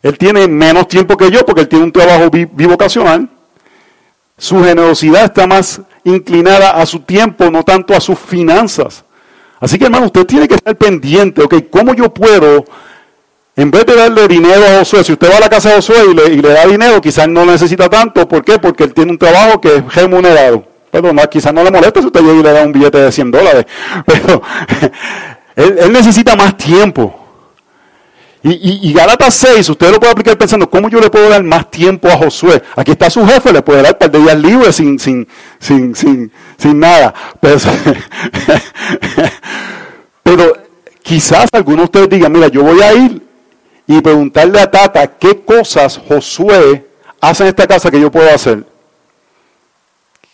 Él tiene menos tiempo que yo porque él tiene un trabajo bivocacional. Su generosidad está más inclinada a su tiempo, no tanto a sus finanzas. Así que hermano, usted tiene que estar pendiente, ok, ¿cómo yo puedo, en vez de darle dinero a Josué, si usted va a la casa de Josué y le, y le da dinero, quizás no necesita tanto, ¿por qué? Porque él tiene un trabajo que es remunerado. Pero no, quizás no le molesta si usted llega y le da un billete de 100 dólares, pero él necesita más tiempo. Y, y, Galatas 6, usted lo puede aplicar pensando, ¿cómo yo le puedo dar más tiempo a Josué? Aquí está su jefe, le puede dar par de días libres sin, sin, sin, sin, sin nada. Pero, pero quizás algunos de ustedes digan, mira, yo voy a ir y preguntarle a Tata qué cosas Josué hace en esta casa que yo puedo hacer.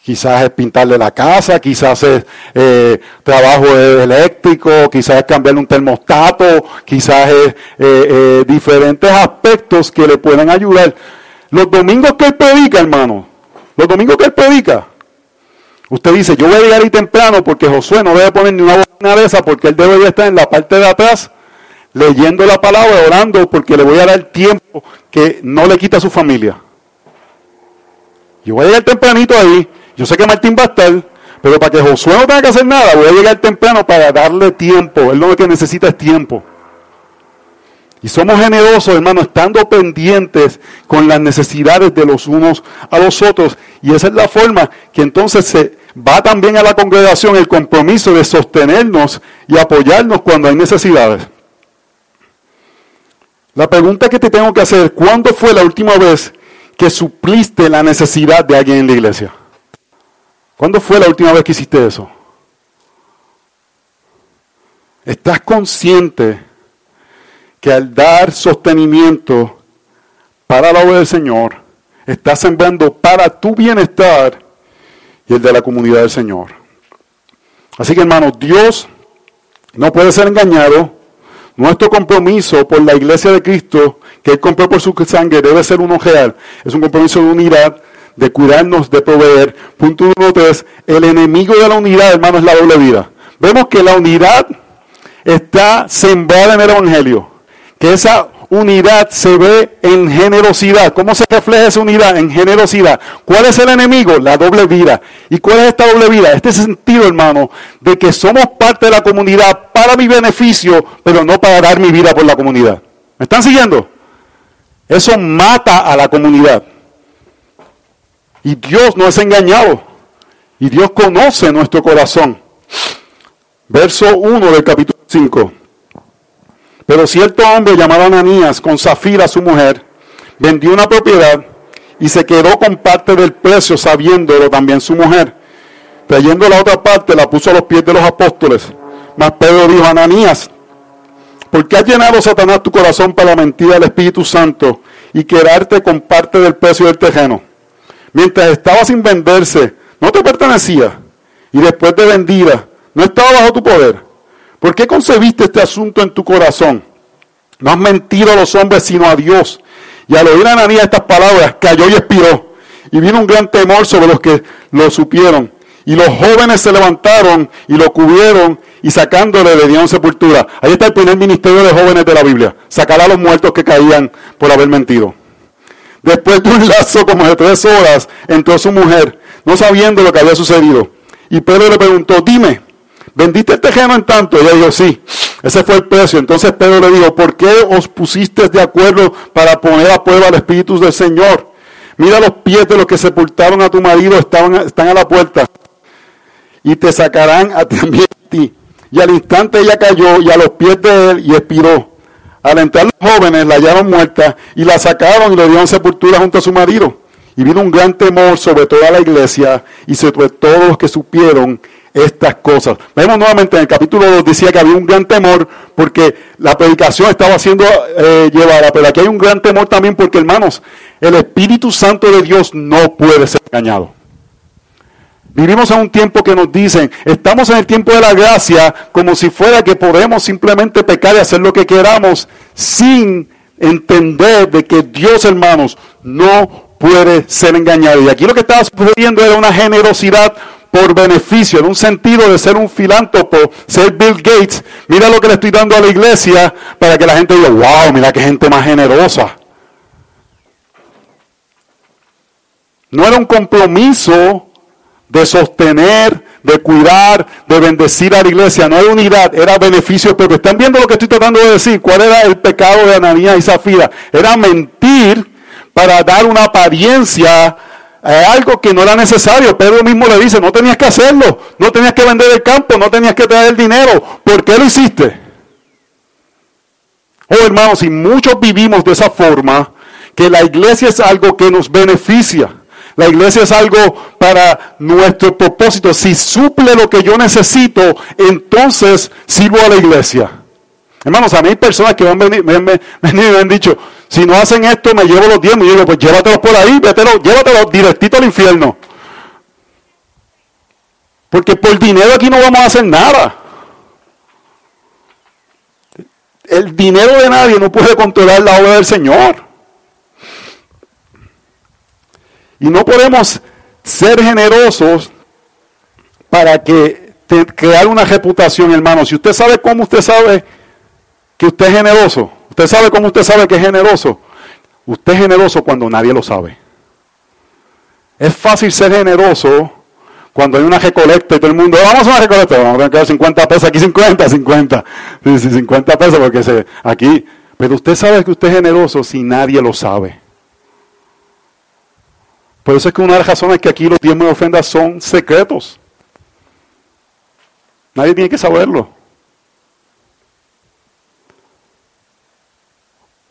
Quizás es pintarle la casa, quizás es eh, trabajo eléctrico, quizás es cambiarle un termostato, quizás es eh, eh, diferentes aspectos que le pueden ayudar. Los domingos que él predica, hermano, los domingos que él predica, usted dice, yo voy a llegar ahí temprano porque Josué no debe poner ni una bocina de esa porque él debe estar en la parte de atrás leyendo la palabra, orando, porque le voy a dar tiempo que no le quita a su familia. Yo voy a llegar tempranito ahí, yo sé que Martín va a estar, pero para que Josué no tenga que hacer nada, voy a llegar temprano para darle tiempo. Él lo que necesita es tiempo. Y somos generosos, hermano, estando pendientes con las necesidades de los unos a los otros. Y esa es la forma que entonces se va también a la congregación el compromiso de sostenernos y apoyarnos cuando hay necesidades. La pregunta que te tengo que hacer, ¿cuándo fue la última vez que supliste la necesidad de alguien en la iglesia? ¿Cuándo fue la última vez que hiciste eso? ¿Estás consciente que al dar sostenimiento para la obra del Señor, estás sembrando para tu bienestar y el de la comunidad del Señor? Así que hermanos, Dios no puede ser engañado. Nuestro compromiso por la iglesia de Cristo, que Él compró por su sangre, debe ser uno real. Es un compromiso de unidad de cuidarnos, de proveer. Punto número tres, el enemigo de la unidad, hermano, es la doble vida. Vemos que la unidad está sembrada en el Evangelio, que esa unidad se ve en generosidad. ¿Cómo se refleja esa unidad? En generosidad. ¿Cuál es el enemigo? La doble vida. ¿Y cuál es esta doble vida? Este sentido, hermano, de que somos parte de la comunidad para mi beneficio, pero no para dar mi vida por la comunidad. ¿Me están siguiendo? Eso mata a la comunidad. Y Dios no es engañado. Y Dios conoce nuestro corazón. Verso 1 del capítulo 5. Pero cierto hombre llamado Ananías, con Zafira su mujer, vendió una propiedad y se quedó con parte del precio, sabiéndolo también su mujer. Trayendo la otra parte, la puso a los pies de los apóstoles. Mas Pedro dijo, Ananías, ¿por qué has llenado Satanás tu corazón para la mentira del Espíritu Santo y quedarte con parte del precio del terreno? Mientras estaba sin venderse, no te pertenecía. Y después de vendida, no estaba bajo tu poder. ¿Por qué concebiste este asunto en tu corazón? No has mentido a los hombres, sino a Dios. Y al oír a Ananías estas palabras, cayó y expiró. Y vino un gran temor sobre los que lo supieron. Y los jóvenes se levantaron y lo cubrieron y sacándole le dieron sepultura. Ahí está el primer ministerio de jóvenes de la Biblia. Sacar a los muertos que caían por haber mentido. Después de un lazo como de tres horas, entró su mujer, no sabiendo lo que había sucedido. Y Pedro le preguntó, dime, ¿vendiste el terreno en tanto? Y ella dijo, sí, ese fue el precio. Entonces Pedro le dijo, ¿por qué os pusiste de acuerdo para poner a prueba al Espíritu del Señor? Mira los pies de los que sepultaron a tu marido, estaban, están a la puerta. Y te sacarán a también a ti. Y al instante ella cayó y a los pies de él y expiró. Al entrar los jóvenes la hallaron muerta y la sacaron y le dieron sepultura junto a su marido. Y vino un gran temor sobre toda la iglesia y sobre todos los que supieron estas cosas. Vemos nuevamente en el capítulo 2 decía que había un gran temor porque la predicación estaba siendo eh, llevada, pero aquí hay un gran temor también porque hermanos, el Espíritu Santo de Dios no puede ser engañado. Vivimos en un tiempo que nos dicen, estamos en el tiempo de la gracia como si fuera que podemos simplemente pecar y hacer lo que queramos sin entender de que Dios, hermanos, no puede ser engañado. Y aquí lo que estaba sucediendo era una generosidad por beneficio, en un sentido de ser un filántropo, ser Bill Gates. Mira lo que le estoy dando a la iglesia para que la gente diga, wow, mira qué gente más generosa. No era un compromiso de sostener, de cuidar, de bendecir a la iglesia. No era unidad, era beneficio pero ¿Están viendo lo que estoy tratando de decir? ¿Cuál era el pecado de Ananías y Zafira? Era mentir para dar una apariencia a algo que no era necesario. Pedro mismo le dice, no tenías que hacerlo, no tenías que vender el campo, no tenías que traer el dinero. ¿Por qué lo hiciste? Oh hermanos, y muchos vivimos de esa forma, que la iglesia es algo que nos beneficia. La iglesia es algo para nuestro propósito. Si suple lo que yo necesito, entonces sirvo a la iglesia. Hermanos, a mí hay personas que me han venido y me han dicho, si no hacen esto, me llevo los diezmos. Y yo digo, pues llévatelos por ahí, llévatelos directito al infierno. Porque por dinero aquí no vamos a hacer nada. El dinero de nadie no puede controlar la obra del Señor. Y no podemos ser generosos para que crear una reputación, hermano. Si usted sabe cómo usted sabe que usted es generoso, usted sabe cómo usted sabe que es generoso. Usted es generoso cuando nadie lo sabe. Es fácil ser generoso cuando hay una recolecta y todo el mundo, vamos a una recolecta, vamos a tener que dar 50 pesos, aquí 50, 50, sí, 50 pesos porque se, aquí, pero usted sabe que usted es generoso si nadie lo sabe. Por eso es que una de las razones es que aquí los diezmos de ofrendas son secretos. Nadie tiene que saberlo.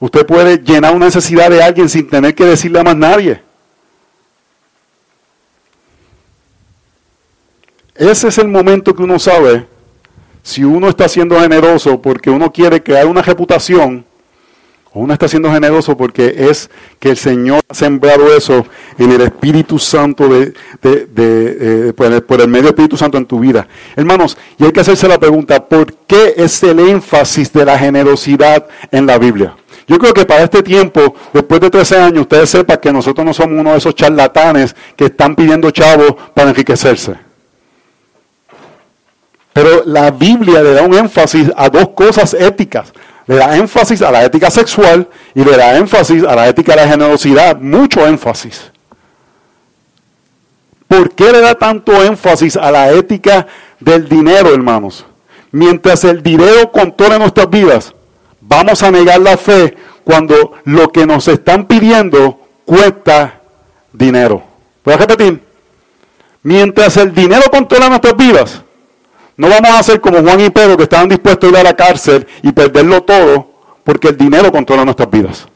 Usted puede llenar una necesidad de alguien sin tener que decirle a más nadie. Ese es el momento que uno sabe si uno está siendo generoso porque uno quiere crear una reputación uno está siendo generoso porque es que el Señor ha sembrado eso en el Espíritu Santo de, de, por, el, por, el, medio Espíritu Santo en tu vida. Hermanos, y hay que hacerse la pregunta, ¿por qué es el énfasis de la generosidad en la Biblia? Yo creo que para este tiempo, después de 13 años, ustedes sepan que nosotros no somos uno de esos charlatanes que están pidiendo chavos para enriquecerse. Pero la Biblia le da un énfasis a dos cosas éticas le da énfasis a la ética sexual y le da énfasis a la ética de la generosidad, mucho énfasis. ¿Por qué le da tanto énfasis a la ética del dinero, hermanos? Mientras el dinero controla nuestras vidas, vamos a negar la fe cuando lo que nos están pidiendo cuesta dinero. ¿Puedo repetir? Mientras el dinero controla nuestras vidas, no vamos a hacer como Juan y Pedro que estaban dispuestos a ir a la cárcel y perderlo todo porque el dinero controla nuestras vidas.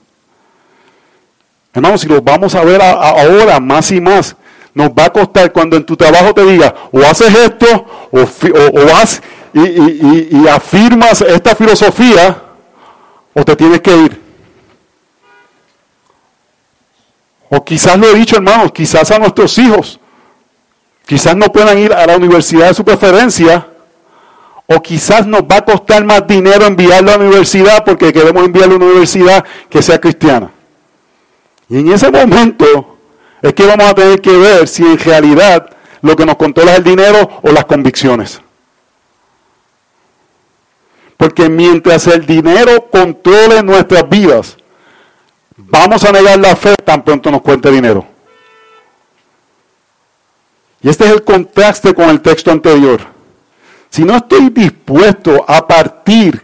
Hermanos, si lo vamos a ver ahora más y más, nos va a costar cuando en tu trabajo te diga, o haces esto, o, vas y, afirmas esta filosofía, o te tienes que ir. O quizás lo he dicho, hermanos, quizás a nuestros hijos, quizás no puedan ir a la universidad de su preferencia, O quizás nos va a costar más dinero enviarlo a la universidad porque queremos enviarlo a una universidad que sea cristiana. Y en ese momento es que vamos a tener que ver si en realidad lo que nos controla es el dinero o las convicciones. Porque mientras el dinero controle nuestras vidas, vamos a negar la fe tan pronto nos cuente dinero. Y este es el contraste con el texto anterior. Si no estoy dispuesto a partir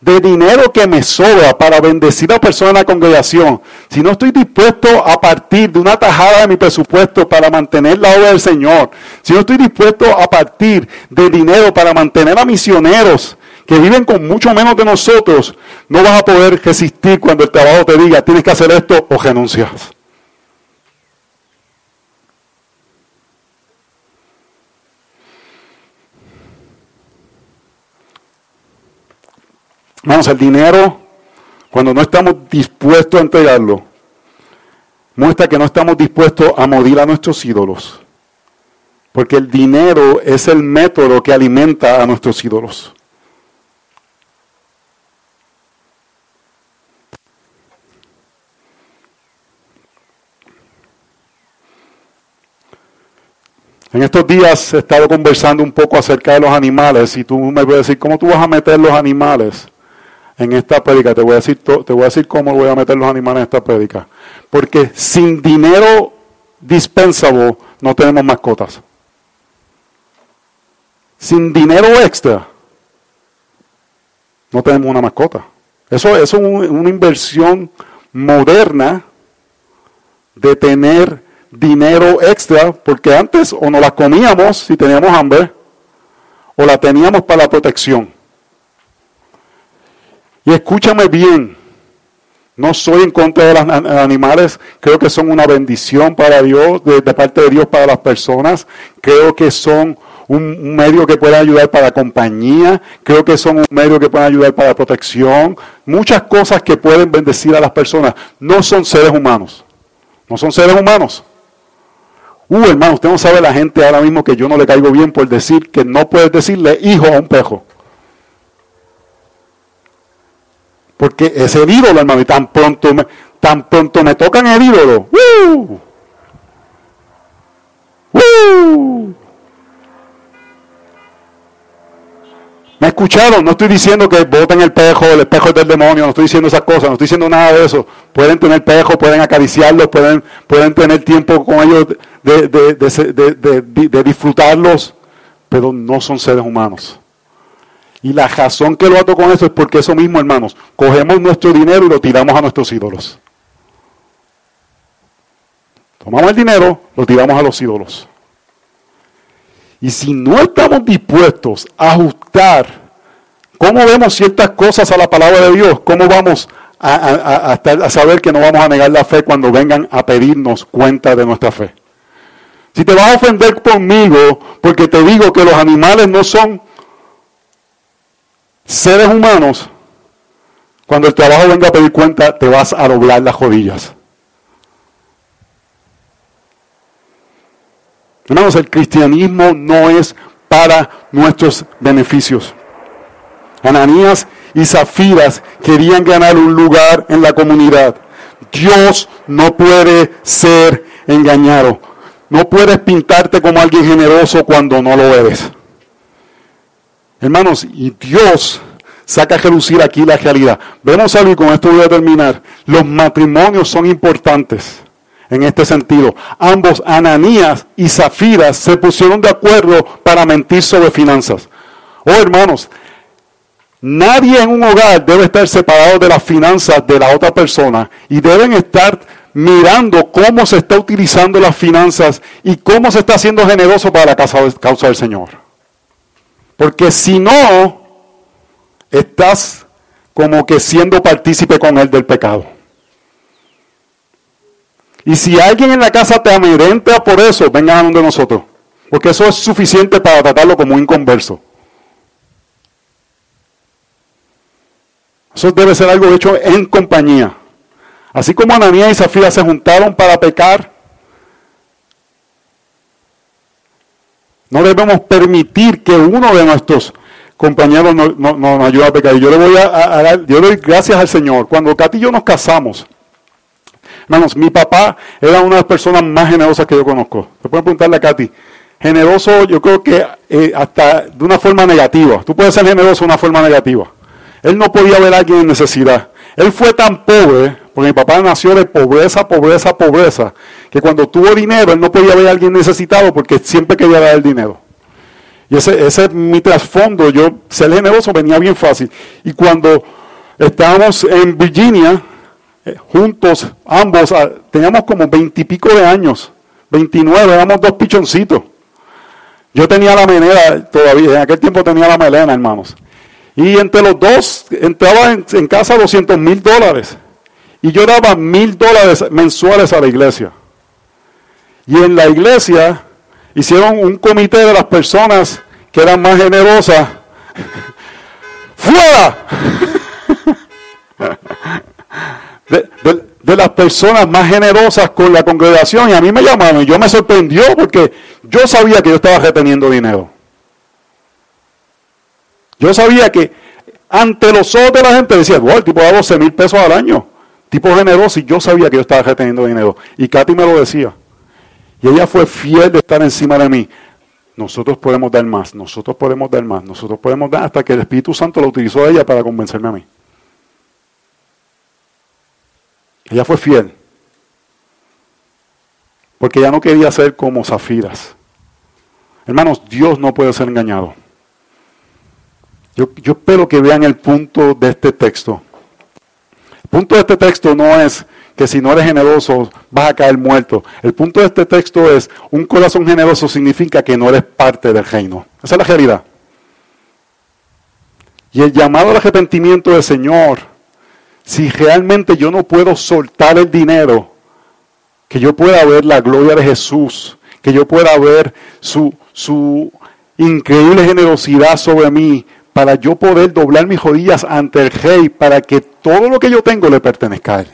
de dinero que me sobra para bendecir a personas en la congregación, si no estoy dispuesto a partir de una tajada de mi presupuesto para mantener la obra del Señor, si no estoy dispuesto a partir de dinero para mantener a misioneros que viven con mucho menos de nosotros, no vas a poder resistir cuando el trabajo te diga tienes que hacer esto o renuncias. Vamos, el dinero, cuando no estamos dispuestos a entregarlo, muestra que no estamos dispuestos a morir a nuestros ídolos. Porque el dinero es el método que alimenta a nuestros ídolos. En estos días he estado conversando un poco acerca de los animales y tú me puedes decir, ¿cómo tú vas a meter los animales? En esta prédica. Te voy a decir, te voy a decir cómo voy a meter los animales en esta prédica. Porque sin dinero dispensable no tenemos mascotas. Sin dinero extra no tenemos una mascota. Eso, eso es una inversión moderna de tener dinero extra, porque antes o no las comíamos si teníamos hambre, o la teníamos para la protección. Y escúchame bien, no soy en contra de los animales, creo que son una bendición para Dios, de, parte de Dios para las personas, creo que son un medio que puede ayudar para compañía, creo que son un medio que puede ayudar para protección, muchas cosas que pueden bendecir a las personas, no son seres humanos, no son seres humanos. Uh, hermano, usted no sabe la gente ahora mismo que yo no le caigo bien por decir que no puedes decirle hijo a un pejo. Porque ese ídolo, hermano, y tan pronto me, tan pronto me tocan el ídolo. ¡Uh! ¡Uh! ¿Me escucharon? No estoy diciendo que voten el pejo, el espejo es del demonio, no estoy diciendo esas cosas, no estoy diciendo nada de eso. Pueden tener pejo, pueden acariciarlos, pueden, pueden tener tiempo con ellos de, de disfrutarlos, pero no son seres humanos. Y la razón que lo ato con eso es porque eso mismo, hermanos, cogemos nuestro dinero y lo tiramos a nuestros ídolos. Tomamos el dinero, lo tiramos a los ídolos. Y si no estamos dispuestos a ajustar cómo vemos ciertas cosas a la palabra de Dios, cómo vamos a, a, saber que no vamos a negar la fe cuando vengan a pedirnos cuenta de nuestra fe. Si te vas a ofender conmigo porque te digo que los animales no son seres humanos, cuando el trabajo venga a pedir cuenta, te vas a doblar las rodillas. Hermanos, el cristianismo no es para nuestros beneficios. Ananías y Zafiras querían ganar un lugar en la comunidad. Dios no puede ser engañado. No puedes pintarte como alguien generoso cuando no lo eres. Hermanos, y Dios saca a relucir aquí la realidad. Vemos algo y con esto voy a terminar. Los matrimonios son importantes en este sentido. Ambos, Ananías y Zafiras, se pusieron de acuerdo para mentir sobre finanzas. Oh, hermanos, nadie en un hogar debe estar separado de las finanzas de la otra persona y deben estar mirando cómo se está utilizando las finanzas y cómo se está haciendo generoso para la causa del Señor. Porque si no, estás como que siendo partícipe con él del pecado. Y si alguien en la casa te amedrenta por eso, vengan a donde nosotros. Porque eso es suficiente para tratarlo como un inconverso. Eso debe ser algo hecho en compañía. Así como Ananías y Zafira se juntaron para pecar, No debemos permitir que uno de nuestros compañeros nos no, no, ayudan a pecar. Yo le voy a, dar, doy gracias al Señor. Cuando Katy y yo nos casamos, hermanos, mi papá era una de las personas más generosas que yo conozco. Se pueden preguntarle a Katy. Generoso, yo creo que eh, hasta de una forma negativa. Tú puedes ser generoso de una forma negativa. Él no podía ver a alguien en necesidad. Él fue tan pobre, porque mi papá nació de pobreza, pobreza, pobreza, que cuando tuvo dinero, él no podía ver a alguien necesitado porque siempre quería dar el dinero. Y ese, ese es mi trasfondo. Yo, ser generoso venía bien fácil. Y cuando estábamos en Virginia, eh, juntos, ambos, ah, teníamos como veintipico de años, 29, éramos dos pichoncitos. Yo tenía la melena todavía, en aquel tiempo tenía la melena, hermanos. Y entre los dos entraba en, casa 200 mil dólares. Y yo daba mil dólares mensuales a la iglesia. Y en la iglesia hicieron un comité de las personas que eran más generosas. ¡Fuera! De, las personas más generosas con la congregación. Y a mí me llamaron y yo me sorprendió porque yo sabía que yo estaba reteniendo dinero. Yo sabía que ante los ojos de la gente decía, wow, el tipo da 12 mil pesos al año. Tipo generoso y yo sabía que yo estaba reteniendo dinero. Y Katy me lo decía. Y ella fue fiel de estar encima de mí. Nosotros podemos dar más, nosotros podemos dar más, nosotros podemos dar hasta que el Espíritu Santo lo utilizó a ella para convencerme a mí. Ella fue fiel. Porque ella no quería ser como zafiras. Hermanos, Dios no puede ser engañado. Yo, yo espero que vean el punto de este texto. El punto de este texto no es que si no eres generoso vas a caer muerto. El punto de este texto es, un corazón generoso significa que no eres parte del reino. Esa es la realidad. Y el llamado al arrepentimiento del Señor, si realmente yo no puedo soltar el dinero, que yo pueda ver la gloria de Jesús, que yo pueda ver su, su increíble generosidad sobre mí, para yo poder doblar mis rodillas ante el rey, para que todo lo que yo tengo le pertenezca a él.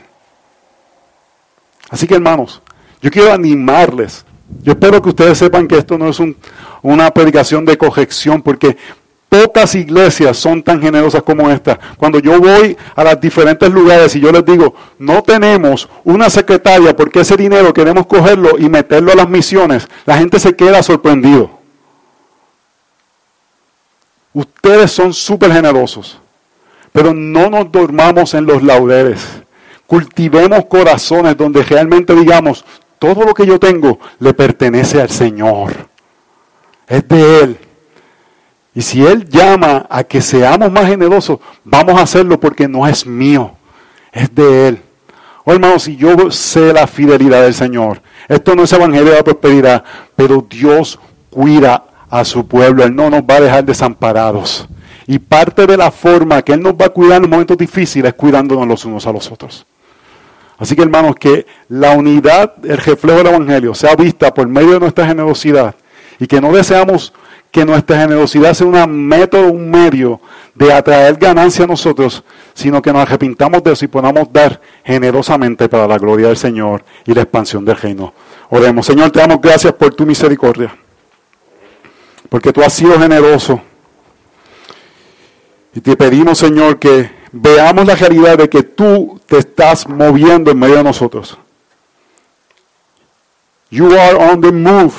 Así que hermanos, yo quiero animarles. Yo espero que ustedes sepan que esto no es una predicación de corrección, porque pocas iglesias son tan generosas como esta. Cuando yo voy a los diferentes lugares y yo les digo, no tenemos una secretaria porque ese dinero queremos cogerlo y meterlo a las misiones, la gente se queda sorprendido. Ustedes son súper generosos, pero no nos dormamos en los laureles cultivemos corazones donde realmente digamos, todo lo que yo tengo le pertenece al Señor. Es de Él. Y si Él llama a que seamos más generosos, vamos a hacerlo porque no es mío, es de Él. Oh hermanos, si yo sé la fidelidad del Señor, esto no es evangelio de prosperidad, pero Dios cuida a su pueblo, Él no nos va a dejar desamparados. Y parte de la forma que Él nos va a cuidar en momentos difíciles es cuidándonos los unos a los otros. Así que hermanos, que la unidad, el reflejo del Evangelio sea vista por medio de nuestra generosidad y que no deseamos que nuestra generosidad sea un método, un medio de atraer ganancia a nosotros, sino que nos arrepintamos de eso y podamos dar generosamente para la gloria del Señor y la expansión del reino. Oremos, Señor, te damos gracias por tu misericordia, porque tú has sido generoso. Y te pedimos, Señor, que veamos la realidad de que tú te estás moviendo en medio de nosotros. You are on the move.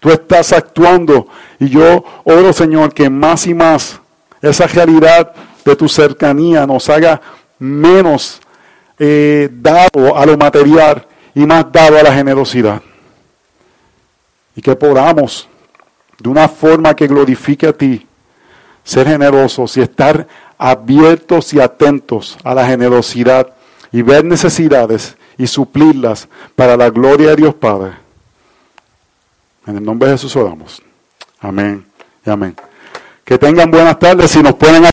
Tú estás actuando. Y yo oro, Señor, que más y más esa realidad de tu cercanía nos haga menos eh, dado a lo material y más dado a la generosidad. Y que podamos, de una forma que glorifique a ti, ser generosos y estar abiertos y atentos a la generosidad y ver necesidades y suplirlas para la gloria de Dios Padre. En el nombre de Jesús oramos. Amén y amén. Que tengan buenas tardes. Si nos pueden